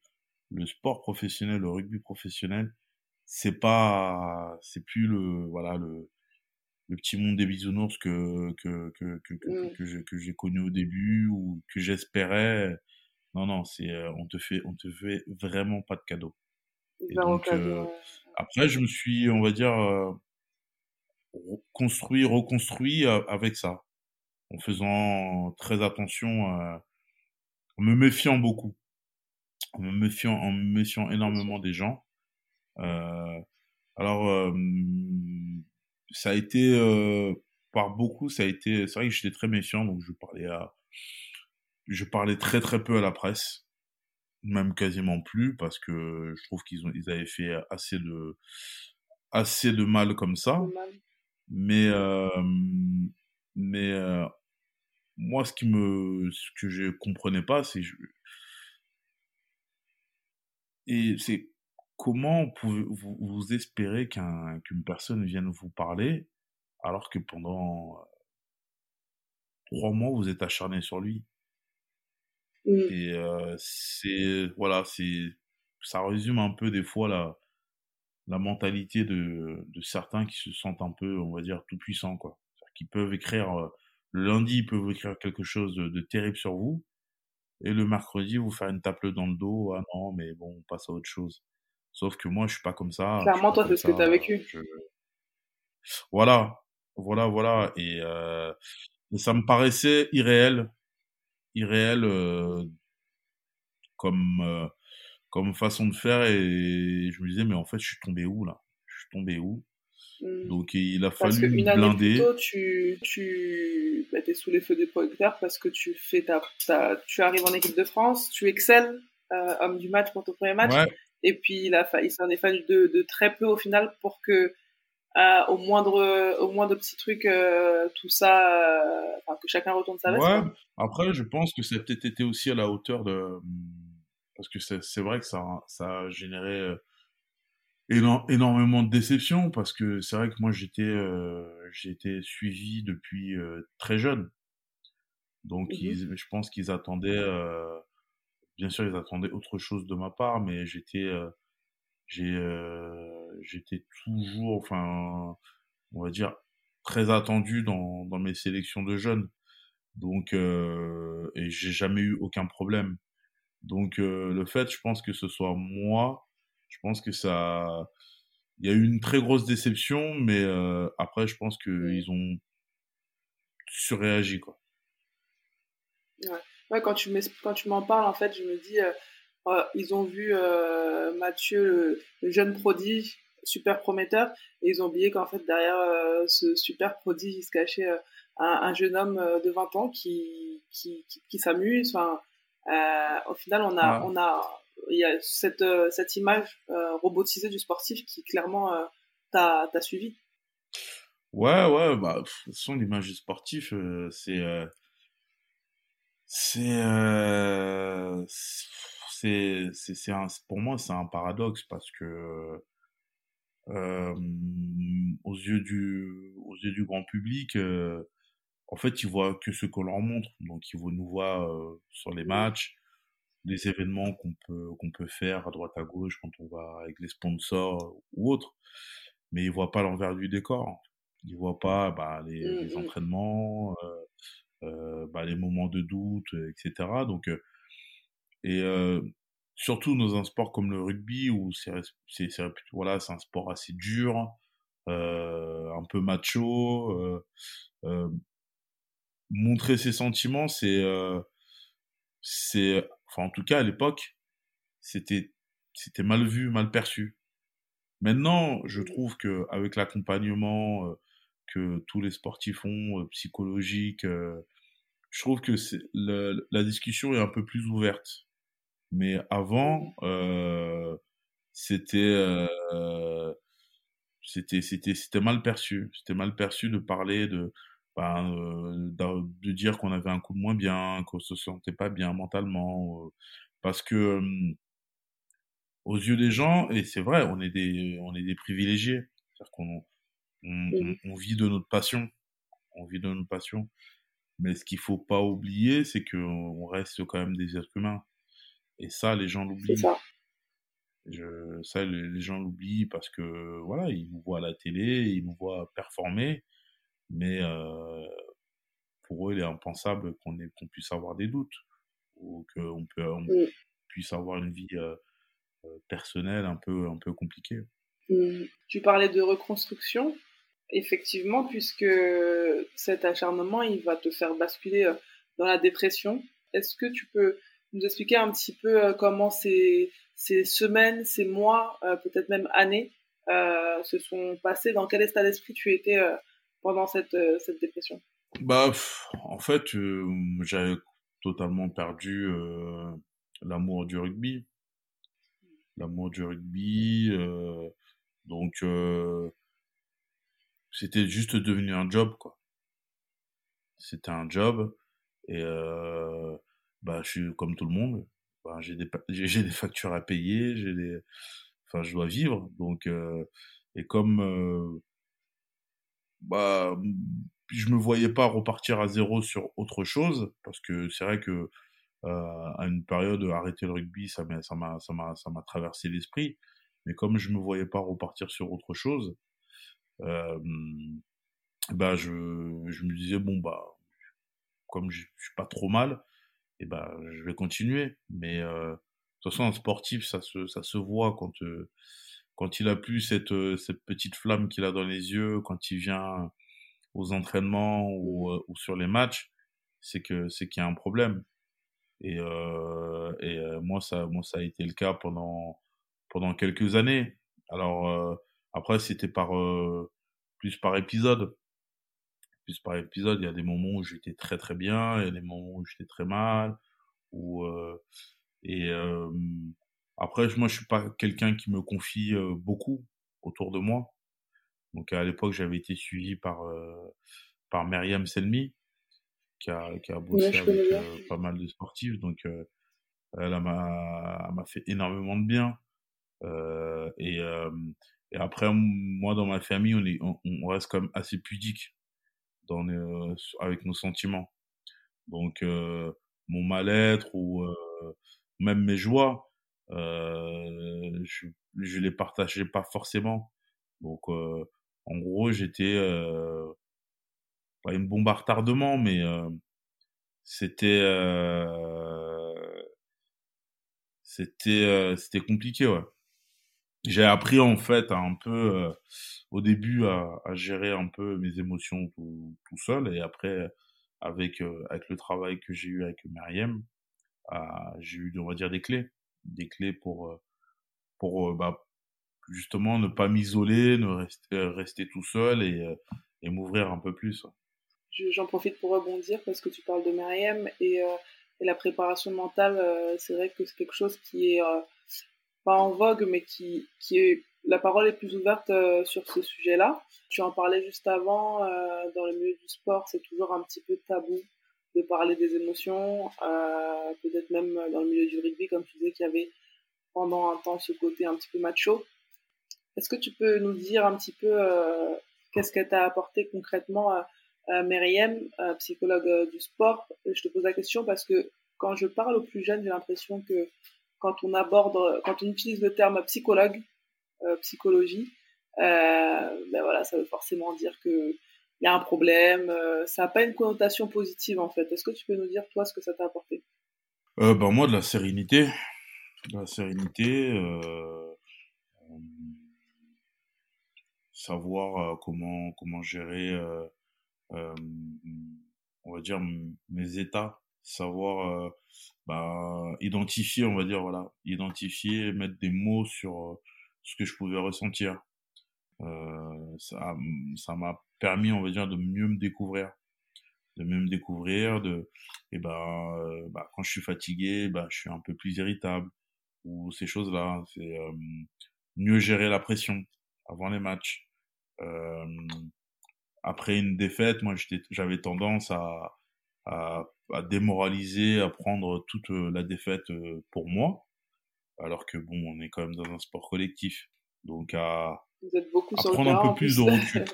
Speaker 9: le sport professionnel le rugby professionnel c'est pas c'est plus le voilà le le petit monde des bisounours que que que que, que, que, que j'ai connu au début ou que j'espérais. Non non c'est on te fait on te fait vraiment pas de cadeau donc euh, après je me suis on va dire euh, construit reconstruit avec ça. En faisant très attention en me méfiant beaucoup. En me méfiant en me méfiant énormément des gens. Alors ça a été euh, par beaucoup, ça a été. C'est vrai que j'étais très méfiant, donc je parlais à, je parlais très très peu à la presse, même quasiment plus, parce que je trouve qu'ils ont, ils avaient fait assez de, assez de mal comme ça. Mais, euh, mais euh, moi, ce qui me, ce que je comprenais pas, c'est et c'est comment pouvez-vous vous espérer qu'un, qu'une personne vienne vous parler alors que pendant trois mois vous êtes acharné sur lui?
Speaker 10: Mm.
Speaker 9: Et euh, c'est voilà, c'est ça résume un peu des fois la la mentalité de, de certains qui se sentent un peu, on va dire, tout puissants quoi. Qui peuvent écrire euh, le lundi, ils peuvent écrire quelque chose de, de, terrible sur vous, et le mercredi vous faire une tape dans le dos. Ah non, mais bon, on passe à autre chose. Sauf que moi, je suis pas comme ça.
Speaker 10: Clairement, toi, c'est ce que tu as vécu.
Speaker 9: Je... Voilà, voilà, voilà. Et, euh, et, ça me paraissait irréel, irréel euh, comme euh, comme façon de faire. Et je me disais, mais en fait, je suis tombé où là? Je suis tombé où?
Speaker 10: Mm.
Speaker 9: Donc il a
Speaker 10: parce
Speaker 9: fallu
Speaker 10: une année
Speaker 9: blinder.
Speaker 10: plus tôt, tu, tu bah, es sous les feux des projecteurs parce que tu fais ta, ta, tu arrives en équipe de France, tu excelles, euh, homme du match pour ton premier match.
Speaker 9: Ouais.
Speaker 10: Et puis il, a, fa- il s'en est fallu de, de très peu au final pour que euh, au moindre au moindre petit truc euh, tout ça euh, que chacun retourne sa veste
Speaker 9: Ouais. Après, je pense que ça a peut-être été aussi à la hauteur de parce que c'est c'est vrai que ça ça a généré euh, éno- énormément de déception parce que c'est vrai que moi j'étais j'ai été suivi depuis très jeune. Donc
Speaker 10: Mhm.
Speaker 9: ils, je pense qu'ils attendaient bien sûr ils attendaient autre chose de ma part mais j'étais j'ai euh, j'étais toujours enfin on va dire très attendu dans dans mes sélections de jeunes. Donc euh, et j'ai jamais eu aucun problème. Donc euh, le fait, je pense que ce soit moi, je pense que ça, il y a eu une très grosse déception, mais euh, après je pense que ils ont surréagi quoi.
Speaker 10: Ouais, quand tu m'es- quand tu m'en parles, en fait, je me dis, euh, ils ont vu euh, Mathieu, le, jeune prodige, super prometteur, et ils ont oublié qu'en fait, derrière euh, ce super prodige, il se cachait euh, un, un jeune homme euh, de 20 ans qui, qui, qui, qui s'amuse. Enfin, euh, au final, on a,
Speaker 9: Ouais.
Speaker 10: on a, il y a cette, euh, cette image euh, robotisée du sportif qui clairement euh, t'a suivi.
Speaker 9: Ouais, ouais, bah, pff, de toute façon, l'image du sportif, euh, c'est, euh, c'est, euh, c'est, c'est, c'est un, pour moi, c'est un paradoxe parce que, euh, aux yeux du, aux yeux du grand public, euh, en fait, ils voient que ce qu'on leur montre. Donc, ils nous voir euh, sur les matchs, les événements qu'on peut, qu'on peut faire à droite à gauche quand on va avec les sponsors ou autres. Mais ils voient pas l'envers du décor. Ils voient pas bah, les,
Speaker 10: Mm,
Speaker 9: les
Speaker 10: mm.
Speaker 9: entraînements, bah, les moments de doute, etc. Donc, et euh, surtout dans un sport comme le rugby où c'est voilà un sport assez dur, euh, un peu macho. Euh, montrer ses sentiments, c'est c'est enfin en tout cas à l'époque c'était mal vu, mal perçu. Maintenant, je trouve que avec l'accompagnement que tous les sportifs ont, psychologique, je trouve que le- la discussion est un peu plus ouverte. Mais avant, euh, c'était euh, c'était c'était c'était mal perçu. C'était mal perçu de parler de ben, euh, de, de dire qu'on avait un coup de moins bien, qu'on se sentait pas bien mentalement, euh, parce que aux yeux des gens, et c'est vrai, on est des on est des privilégiés, c'est-à-dire qu'on on, on, on vit de notre passion, on vit de notre passion. Mais ce qu'il faut pas oublier, c'est que on reste quand même des êtres humains. Et ça, les gens
Speaker 10: C'est
Speaker 9: l'oublient.
Speaker 10: ça.
Speaker 9: Je, ça, les, gens l'oublient parce que voilà, ils nous voient à la télé, ils nous voient performer, mais euh, pour eux, il est impensable qu'on puisse avoir des doutes ou qu'on on
Speaker 10: Mm.
Speaker 9: puisse avoir une vie euh, euh, personnelle un peu, un peu compliquée.
Speaker 10: Mm. Tu parlais de reconstruction, effectivement, puisque cet acharnement, il va te faire basculer dans la dépression. Est-ce que tu peux nous expliquer un petit peu euh, comment ces, semaines, ces mois, euh, peut-être même années, euh, se sont passés Dans quel état d'esprit tu étais pendant cette, cette dépression?
Speaker 9: Bah, en fait, j'avais totalement perdu l'amour du rugby. L'amour du rugby. donc, c'était juste devenu un job, quoi. C'était un job. Et bah, je suis comme tout le monde. Bah, j'ai des, j'ai des factures à payer, j'ai des, enfin, je dois vivre. Donc, euh, et comme euh, bah, je me voyais pas repartir à zéro sur autre chose parce que c'est vrai que à une période, arrêter le rugby, ça m'a, ça m'a, ça m'a, ça m'a traversé l'esprit. Mais comme je me voyais pas repartir sur autre chose, euh, bah je, je me disais bon bah comme je, suis pas trop mal, et bah je vais continuer. Mais euh, de toute façon, un sportif, ça se, ça se voit quand euh, quand il a plus cette, cette petite flamme qu'il a dans les yeux, quand il vient aux entraînements ou, ou sur les matchs, c'est que c'est qu'il y a un problème. Et, euh, et euh, moi, ça, moi, ça a été le cas pendant, pendant quelques années. Alors, euh, après, c'était par, plus par épisode. Par épisode, il y a des moments où j'étais très très bien, il y a des moments où j'étais très mal. Ou, et après, moi, je suis pas quelqu'un qui me confie beaucoup autour de moi. Donc, à l'époque, j'avais été suivi par, par Myriam Selmi, qui a, qui a bossé avec euh, pas mal de sportifs. Donc, euh, elle m'a fait énormément de bien. Euh, et, et après, moi, dans ma famille, on, est, on, reste quand même assez pudique dans avec nos sentiments. Donc, mon mal-être ou même mes joies, euh, je, je les partageais pas forcément. Donc, euh, en gros, j'étais euh, pas une bombe à retardement, mais euh, c'était euh, c'était euh, c'était compliqué, ouais. J'ai appris en fait un peu au début à, à, gérer un peu mes émotions tout, tout seul et après avec avec le travail que j'ai eu avec Meriem, j'ai eu on va dire des clés, des clés pour pour bah, justement ne pas m'isoler, ne rester tout seul et m'ouvrir un peu plus
Speaker 10: j'en profite pour rebondir parce que tu parles de Myriam et, euh, la préparation mentale, euh, c'est vrai que c'est quelque chose qui est euh, pas en vogue, mais qui, qui est la parole est plus ouverte sur ce sujet-là. Tu en parlais juste avant, dans le milieu du sport, c'est toujours un petit peu tabou de parler des émotions, peut-être même dans le milieu du rugby, comme tu disais qu'il y avait pendant un temps ce côté un petit peu macho. Est-ce que tu peux nous dire un petit peu qu'est-ce qu'elle t'a apporté concrètement euh, Myriam, euh, psychologue euh, du sport, je te pose la question parce que quand je parle aux plus jeunes, j'ai l'impression que quand on aborde, quand on utilise le terme psychologue, psychologie, ben voilà, ça veut forcément dire que il y a un problème, ça n'a pas une connotation positive en fait. Est-ce que tu peux nous dire toi ce que ça t'a apporté?
Speaker 9: Euh, ben moi de la sérénité, de la sérénité, euh, savoir comment comment gérer euh, on va dire, mes états, savoir euh, bah, identifier, on va dire, voilà, identifier, mettre des mots sur euh, ce que je pouvais ressentir. Euh, ça ça m'a permis on va dire de mieux me découvrir de mieux me découvrir de et ben bah, quand je suis fatigué bah je suis un peu plus irritable ou ces choses là c'est mieux gérer la pression avant les matchs euh, après une défaite, moi j'avais tendance à, à, à, démoraliser, à prendre toute euh, la défaite euh, pour moi, alors que bon, on est quand même dans un sport collectif, donc à, prendre un peu plus, de recul,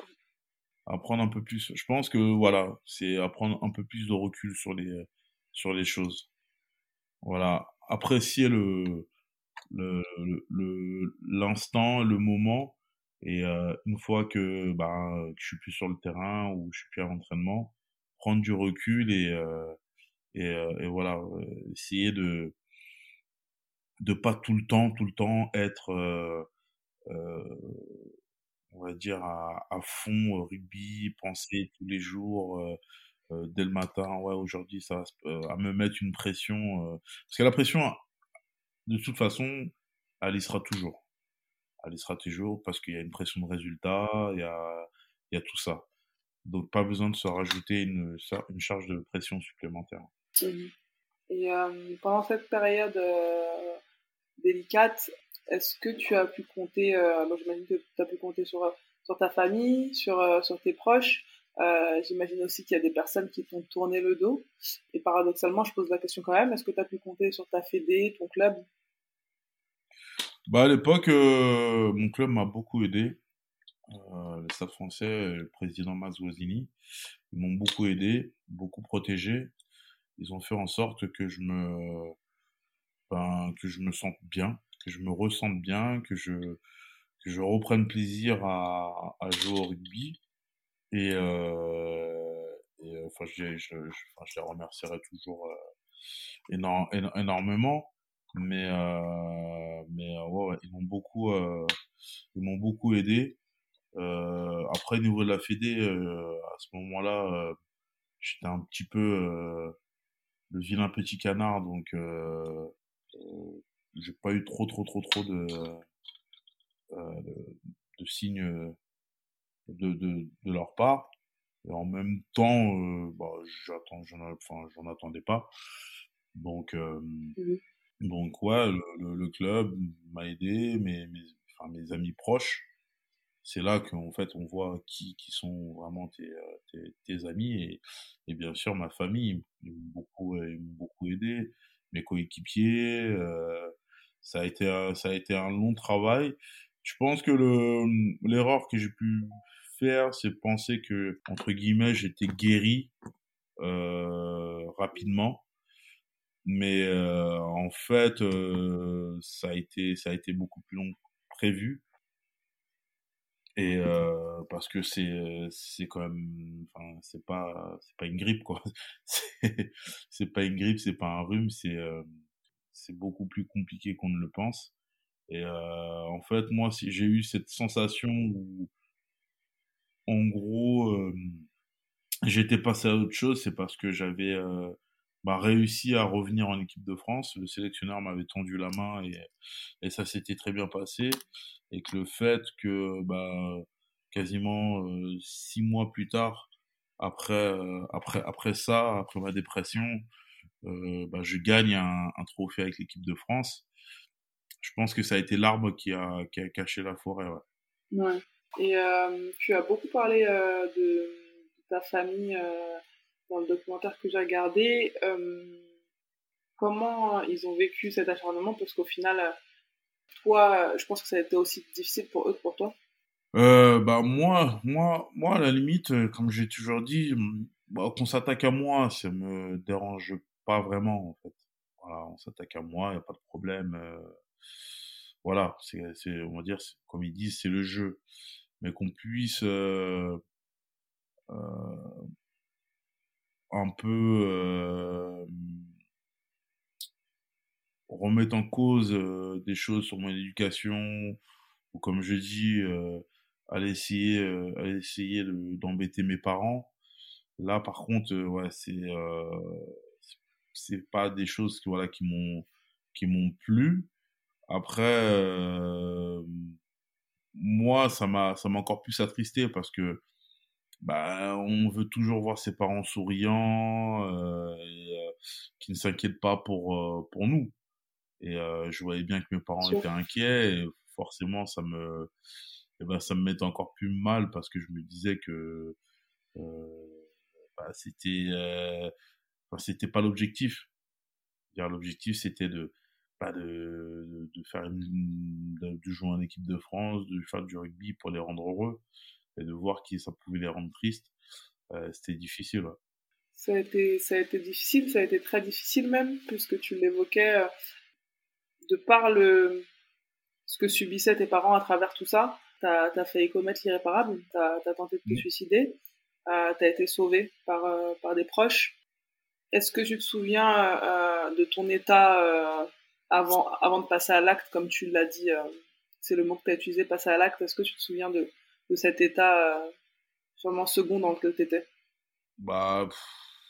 Speaker 9: à prendre un peu plus. Je pense que voilà, c'est à prendre un peu plus de recul sur les sur les choses. Voilà, apprécier le le l'instant, le, le moment. Et euh, une fois que, bah, que je suis plus sur le terrain ou je suis plus à l'entraînement, prendre du recul et euh, et, euh, et, voilà, essayer de de pas tout le temps, tout le temps être, on va dire à, à fond rugby, penser tous les jours. dès le matin, ouais, aujourd'hui, ça va à me mettre une pression. parce que la pression, de toute façon, elle y sera toujours elle sera toujours parce qu'il y a une pression de résultat, il y a, il y a tout ça. Donc pas besoin de se rajouter une, une charge de pression supplémentaire.
Speaker 10: Et euh, pendant cette période euh, délicate, est-ce que tu as pu compter, euh, j'imagine que tu as pu compter sur, ta famille, sur, euh, sur tes proches, j'imagine aussi qu'il y a des personnes qui t'ont tourné le dos. Et paradoxalement, je pose la question quand même, est-ce que tu as pu compter sur ta fédé, ton club?
Speaker 9: Bah à l'époque, mon club m'a beaucoup aidé. Le Stade français, le président Mazzouazini, ils m'ont beaucoup aidé, beaucoup protégé. Ils ont fait en sorte que je me, ben, que je me sente bien, que je me ressente bien, que je, que je reprenne plaisir à, à jouer au rugby. Et, euh, et enfin, je, je, je, je les remercierai toujours euh, énorme, énormément. Mais, euh, mais ouais, ouais, ils m'ont beaucoup, euh, ils m'ont beaucoup aidé. Euh, après, au niveau de la Fédé, euh, à ce moment-là, euh, j'étais un petit peu euh, le vilain petit canard, donc euh, euh, j'ai pas eu trop, trop, trop, trop de, euh, de, de signes de, de, de leur part. Et en même temps, bah, j'attends, j'en, enfin, j'en attendais pas. Donc,
Speaker 10: Mmh.
Speaker 9: donc ouais, le, le, le club m'a aidé, mes, mes, enfin, mes amis proches. C'est là qu'en fait on voit qui, qui sont vraiment tes, euh, tes, tes amis et, et bien sûr ma famille. Ils m'ont beaucoup, ils m'ont beaucoup aidé, mes coéquipiers. Euh, ça a été, un- ça a été un long travail. Je pense que le, l'erreur que j'ai pu faire, c'est penser que entre guillemets j'étais guéri euh, rapidement mais euh, en fait euh, ça a été ça a été beaucoup plus long que prévu et euh, parce que c'est c'est quand même enfin c'est pas c'est pas une grippe quoi. C'est c'est pas une grippe c'est pas un rhume c'est euh, c'est beaucoup plus compliqué qu'on ne le pense. Et euh, en fait moi si j'ai eu cette sensation où en gros euh, j'étais passé à autre chose c'est parce que j'avais euh, bah, réussi à revenir en équipe de France. Le sélectionneur m'avait tendu la main et, et ça s'était très bien passé. Et que le fait que bah, quasiment euh, six mois plus tard, après, euh, après, après ça, après ma dépression, euh, bah, je gagne un, un trophée avec l'équipe de France. Je pense que ça a été l'arbre qui a, qui a caché la forêt. Ouais.
Speaker 10: Et tu as beaucoup parlé de, ta famille dans le documentaire que j'ai regardé. Euh, comment ils ont vécu cet acharnement Parce qu'au final, euh, toi, je pense que ça a été aussi difficile pour eux que pour toi.
Speaker 9: Euh, bah moi, moi, moi à la limite, euh, comme j'ai toujours dit, bah, qu'on s'attaque à moi, ça me dérange pas vraiment en fait. On s'attaque à moi, y a pas de problème. euh, voilà, c'est, on va dire, comme ils disent, c'est le jeu, mais qu'on puisse euh, euh, un peu euh, remettre en cause euh, des choses sur mon éducation, ou comme je dis, euh, aller essayer, euh, aller essayer de- d'embêter mes parents. Là, par contre, euh, ouais, c'est c'est pas des choses qui voilà qui m'ont qui m'ont plu. Après, moi, ça m'a ça m'a encore plus attristé parce que bah on veut toujours voir ses parents souriants euh, et euh, qui ne s'inquiètent pas pour euh, pour nous. Et euh, je voyais bien que mes parents étaient inquiets et forcément ça me eh ben, ça me mettait encore plus mal parce que je me disais que euh, bah, c'était euh, enfin, c'était pas l'objectif. L'objectif c'était de pas de, de, de faire une, de, de jouer en équipe de France, de faire du rugby pour les rendre heureux et de voir qui ça pouvait les rendre tristes. Euh, c'était difficile. Ouais.
Speaker 10: Ça a, été, ça a été difficile, ça a été très difficile même, puisque tu l'évoquais, euh, de par le, ce que subissaient tes parents à travers tout ça, t'as as failli commettre l'irréparable, t'as as tenté de te
Speaker 9: Mhm.
Speaker 10: suicider, euh, t'as été sauvé par, euh, par des proches. Est-ce que tu te souviens euh, de ton état avant, avant de passer à l'acte, comme tu l'as dit, c'est le mot que tu as utilisé, passer à l'acte, est-ce que tu te souviens de, de cet état euh, sûrement second dans lequel tu étais
Speaker 9: Bah, pff,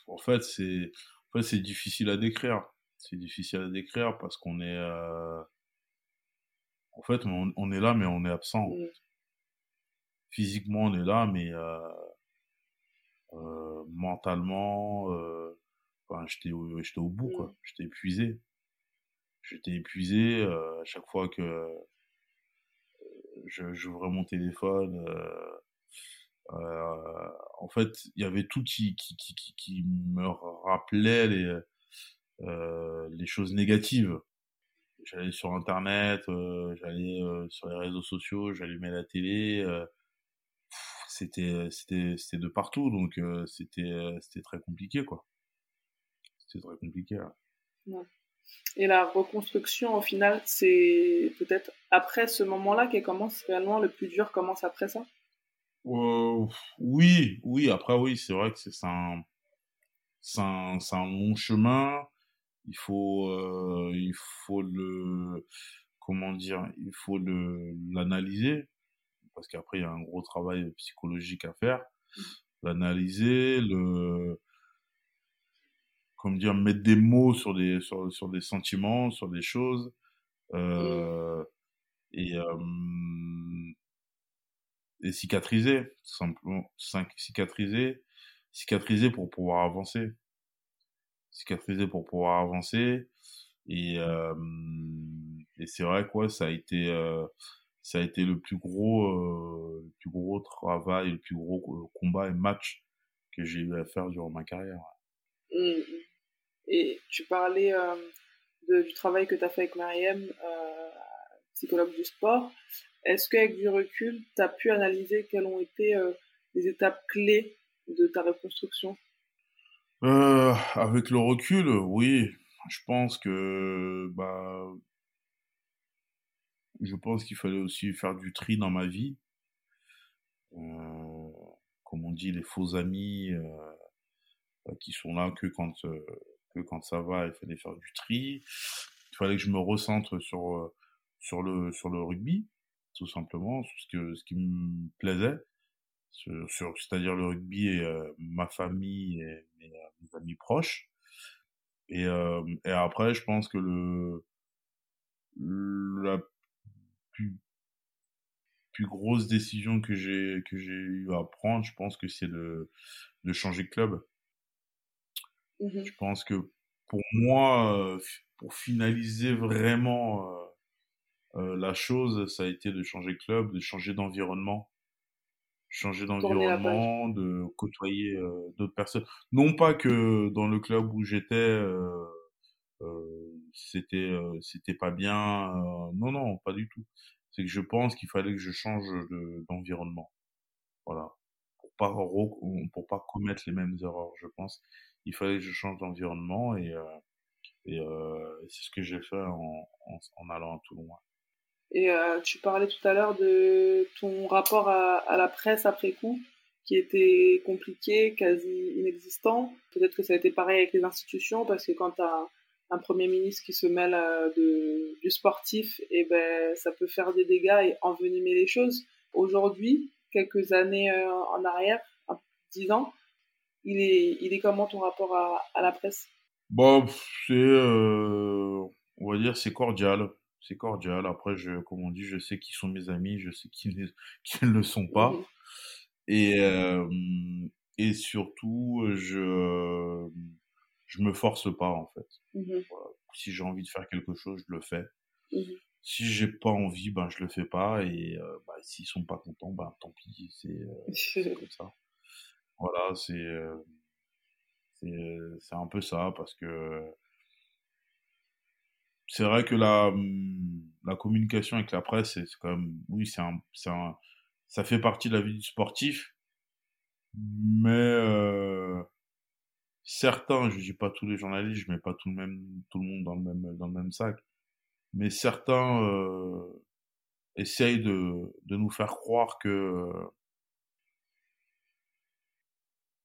Speaker 9: en fait, c'est en fait, c'est difficile à décrire. C'est difficile à décrire parce qu'on est, euh, en fait, on, on est là, mais on est absent.
Speaker 10: Mm.
Speaker 9: Physiquement, on est là, mais euh, mentalement, enfin, j'étais au, j'étais au bout, quoi. J'étais épuisé. J'étais épuisé à chaque fois que j'ouvrais mon téléphone. euh, euh, en fait, il y avait tout qui, qui, qui, qui, me rappelait les, euh, les choses négatives. J'allais sur Internet, j'allais sur les réseaux sociaux, j'allumais la télé. c'était, c'était, c'était de partout, donc c'était, c'était très compliqué, quoi. C'était très compliqué. Hein.
Speaker 10: Et la reconstruction, au final, c'est peut-être après ce moment-là qu'elle commence réellement le plus dur commence après ça?
Speaker 9: Euh, Oui, oui, après oui, c'est vrai que c'est un, un, un, long chemin. Il faut, euh, il faut le, comment dire, il faut l'analyser parce qu'après il y a un gros travail psychologique à faire. Mmh. L'analyser, le comme dire, mettre des mots sur des, sur, sur des sentiments, sur des choses. Euh, et, euh, et cicatriser, tout simplement. Cicatriser, cicatriser pour pouvoir avancer. Cicatriser pour pouvoir avancer. Et, euh, et c'est vrai quoi, ça a été, euh, ça a été le plus gros, euh, le plus gros travail, le plus gros combat et match que j'ai eu à faire durant ma carrière.
Speaker 10: Mmh. Et tu parlais euh, du travail que tu as fait avec Mariem, euh, psychologue du sport. Est-ce qu'avec du recul, tu as pu analyser quelles ont été euh, les étapes clés de ta reconstruction?
Speaker 9: Avec le recul, oui. Je pense que bah, je pense qu'il fallait aussi faire du tri dans ma vie. Comme on dit, les faux amis euh, qui sont là que quand quand ça va, il fallait faire du tri. Il fallait que je me recentre sur, euh, sur, le, sur le rugby, tout simplement, sur ce, que, ce qui me plaisait. Sur, c'est-à-dire le rugby et euh, ma famille et mes, euh, amis proches. Et, et après, je pense que le, la plus, plus grosse décision que j'ai que j'ai eu à prendre, je pense que c'est de, de changer de club. Mmh je pense que pour moi, pour finaliser vraiment la chose, ça a été de changer de club, de changer d'environnement. Changer d'environnement, de côtoyer d'autres personnes. Non pas que dans le club où j'étais, c'était c'était pas bien. non, non, pas du tout. C'est que je pense qu'il fallait que je change d'environnement. voilà. Pour pas, pour pas commettre les mêmes erreurs, je pense il fallait que je change d'environnement et, euh, euh, c'est ce que j'ai fait en, allant à Toulon.
Speaker 10: Et euh, tu parlais tout à l'heure de ton rapport à, à, la presse après coup, qui était compliqué, quasi inexistant. Peut-être que ça a été pareil avec les institutions, parce que quand tu as un, Premier ministre qui se mêle de, du sportif, et eh ben, ça peut faire des dégâts et envenimer les choses. Aujourd'hui, quelques années en arrière, dix ans, il est, il est comment ton rapport à, à la presse?
Speaker 9: Bon, c'est, euh, on va dire, c'est cordial. C'est cordial. Après, je, comme on dit, je sais qui sont mes amis, je sais qui, ne le sont pas. Et, euh, et surtout, je, je me force pas, en fait. Mmh si j'ai envie de faire quelque chose, je le fais. Mmh si j'ai pas envie, ben, je le fais pas. Et euh, s'ils sont pas contents, ben, tant pis, c'est comme ça. Voilà, c'est euh, c'est un peu ça parce que c'est vrai que la la communication avec la presse c'est quand même oui c'est un un ça fait partie de la vie du sportif mais euh, certains je dis pas tous les journalistes je mets pas tout le même tout le monde dans le même dans le même sac mais certains euh, essayent de de nous faire croire que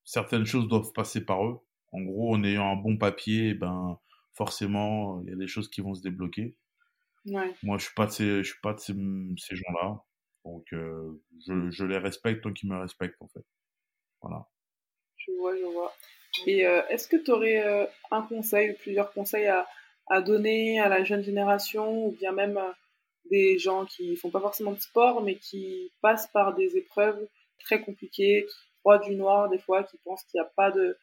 Speaker 9: certaines choses doivent passer par eux. En gros, en ayant un bon papier, eh ben forcément, il y a des choses qui vont se débloquer. Ouais. Moi, je suis pas de ces, je suis pas de ces, ces gens-là. Donc, euh, je, je, les respecte tant qu'ils me respectent, en fait. Voilà.
Speaker 10: Je vois, je vois. Et euh, est-ce que tu aurais euh, un conseil ou plusieurs conseils à, à, donner à la jeune génération ou bien même des gens qui font pas forcément de sport mais qui passent par des épreuves très compliquées, froid du noir des fois, qui pensent qu'il n'y a pas de,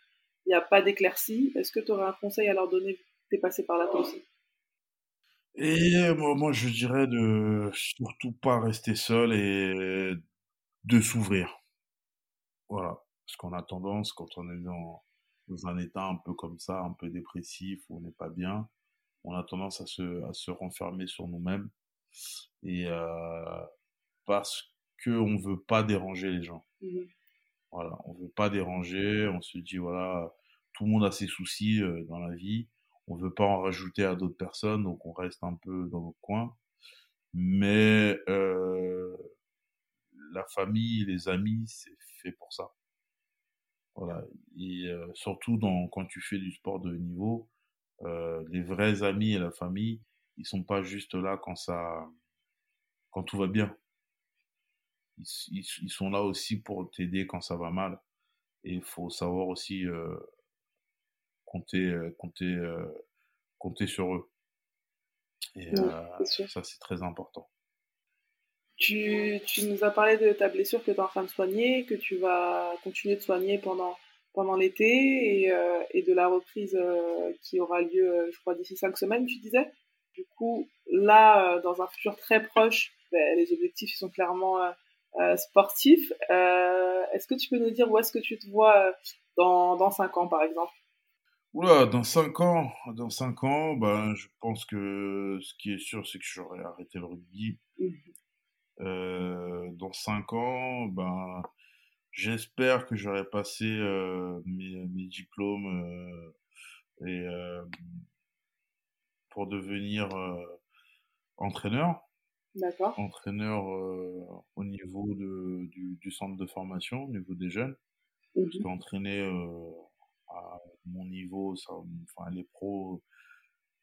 Speaker 10: il n'y a pas d'éclaircie. Est-ce que tu aurais un conseil à leur donner vu que tu es passé par là toi aussi?
Speaker 9: Et moi, moi, je dirais de surtout pas rester seul et de s'ouvrir. Voilà. Parce qu'on a tendance, quand on est dans, dans un état un peu comme ça, un peu dépressif, où on n'est pas bien, on a tendance à se, à se renfermer sur nous-mêmes. Et euh, parce qu'on ne veut pas déranger les gens. Mmh voilà, on veut pas déranger, on se dit voilà, tout le monde a ses soucis dans la vie. On veut pas en rajouter à d'autres personnes, donc on reste un peu dans notre coin. Mais la famille, les amis, c'est fait pour ça. Voilà. Et surtout dans, quand tu fais du sport de niveau, les vrais amis et la famille, ils sont pas juste là quand ça, quand tout va bien. Ils, ils, sont là aussi pour t'aider quand ça va mal. Et il faut savoir aussi euh, compter, compter, compter sur eux. Et ça, c'est très important.
Speaker 10: Tu, tu, nous as parlé de ta blessure que tu es en train de soigner, que tu vas continuer de soigner pendant, pendant l'été et, et, de la reprise qui aura lieu, je crois, d'ici cinq semaines, tu disais. Du coup, là, dans un futur très proche, ben, les objectifs sont clairement euh, euh, sportifs. Euh, est-ce que tu peux nous dire où est-ce que tu te vois dans, dans 5 ans, par exemple?
Speaker 9: Oula, dans 5 ans, dans 5 ans, ben, je pense que ce qui est sûr, c'est que j'aurai arrêté le rugby. Mmh. Euh, dans 5 ans, ben, j'espère que j'aurai passé euh, mes, mes, diplômes euh, et pour devenir entraîneur. Entraîneur euh, au niveau de, du, du, centre de formation, au niveau des jeunes. Mmh Parce qu'entraîner euh, à mon niveau, ça, enfin les pros,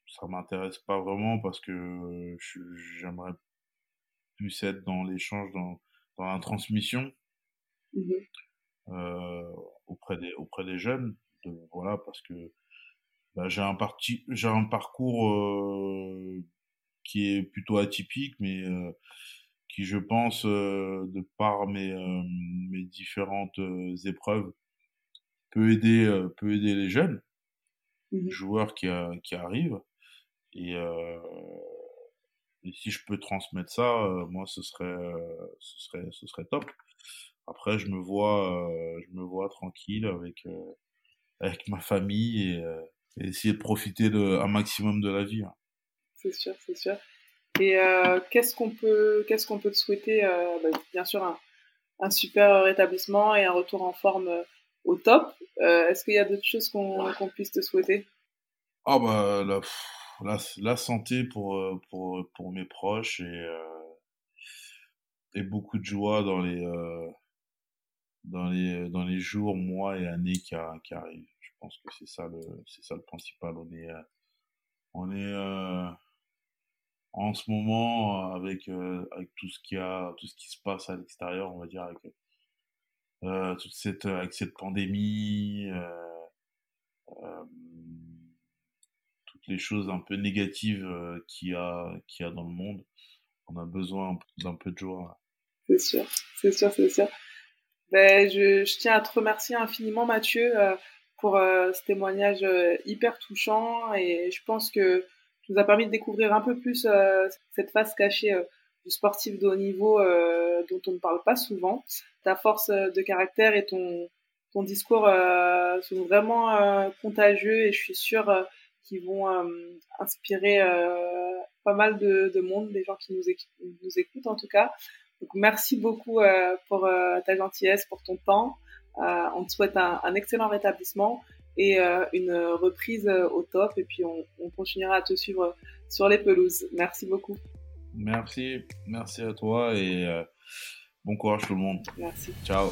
Speaker 9: ça m'intéresse pas vraiment parce que j'aimerais plus être dans l'échange, dans, dans la transmission mmh euh, auprès des auprès des jeunes. De, voilà, parce que bah, j'ai un parti, j'ai un parcours euh, qui est plutôt atypique, mais euh, qui, je pense, euh, de par mes, euh, mes différentes épreuves, peut aider, peut aider les jeunes mmh joueurs qui, qui arrivent. Et, et, si je peux transmettre ça, moi, ce serait, ce serait, ce serait top. Après, je me vois, je me vois tranquille avec, avec ma famille et, et, essayer de profiter de, un maximum de la vie. Hein
Speaker 10: c'est sûr, c'est sûr. Et euh, qu'est-ce qu'on peut, qu'est-ce qu'on peut te souhaiter euh, bah, Bien sûr, un, un, super rétablissement et un retour en forme euh, au top. Est-ce qu'il y a d'autres choses qu'on qu'on puisse te souhaiter?
Speaker 9: Ah bah la, la, santé pour, pour, pour mes proches et, et beaucoup de joie dans les, dans les, dans les jours, mois et années qui, qui arrivent. Je pense que c'est ça le, c'est ça le principal. On est, on est en ce moment avec euh, avec tout ce qui a tout ce qui se passe à l'extérieur on va dire avec euh, toute cette avec cette pandémie euh, euh toutes les choses un peu négatives qu'il y a qu'il y a dans le monde on a besoin d'un peu de joie.
Speaker 10: C'est sûr c'est sûr c'est sûr. Ben, je, je, tiens à te remercier infiniment Mathieu pour ce témoignage hyper touchant et je pense que nous a permis de découvrir un peu plus euh, cette face cachée euh, du sportif de haut niveau euh, dont on ne parle pas souvent. Ta force de caractère et ton, ton discours sont vraiment contagieux et je suis sûre qu'ils vont inspirer pas mal de, de, monde, des gens qui nous, nous écoutent en tout cas. Donc merci beaucoup pour ta gentillesse, pour ton temps. on te souhaite un, un excellent rétablissement et euh, une reprise euh, au top. Et puis on, on, continuera à te suivre sur les pelouses. Merci beaucoup.
Speaker 9: Merci, merci à toi et euh, bon courage tout le monde.
Speaker 10: Merci.
Speaker 9: Ciao.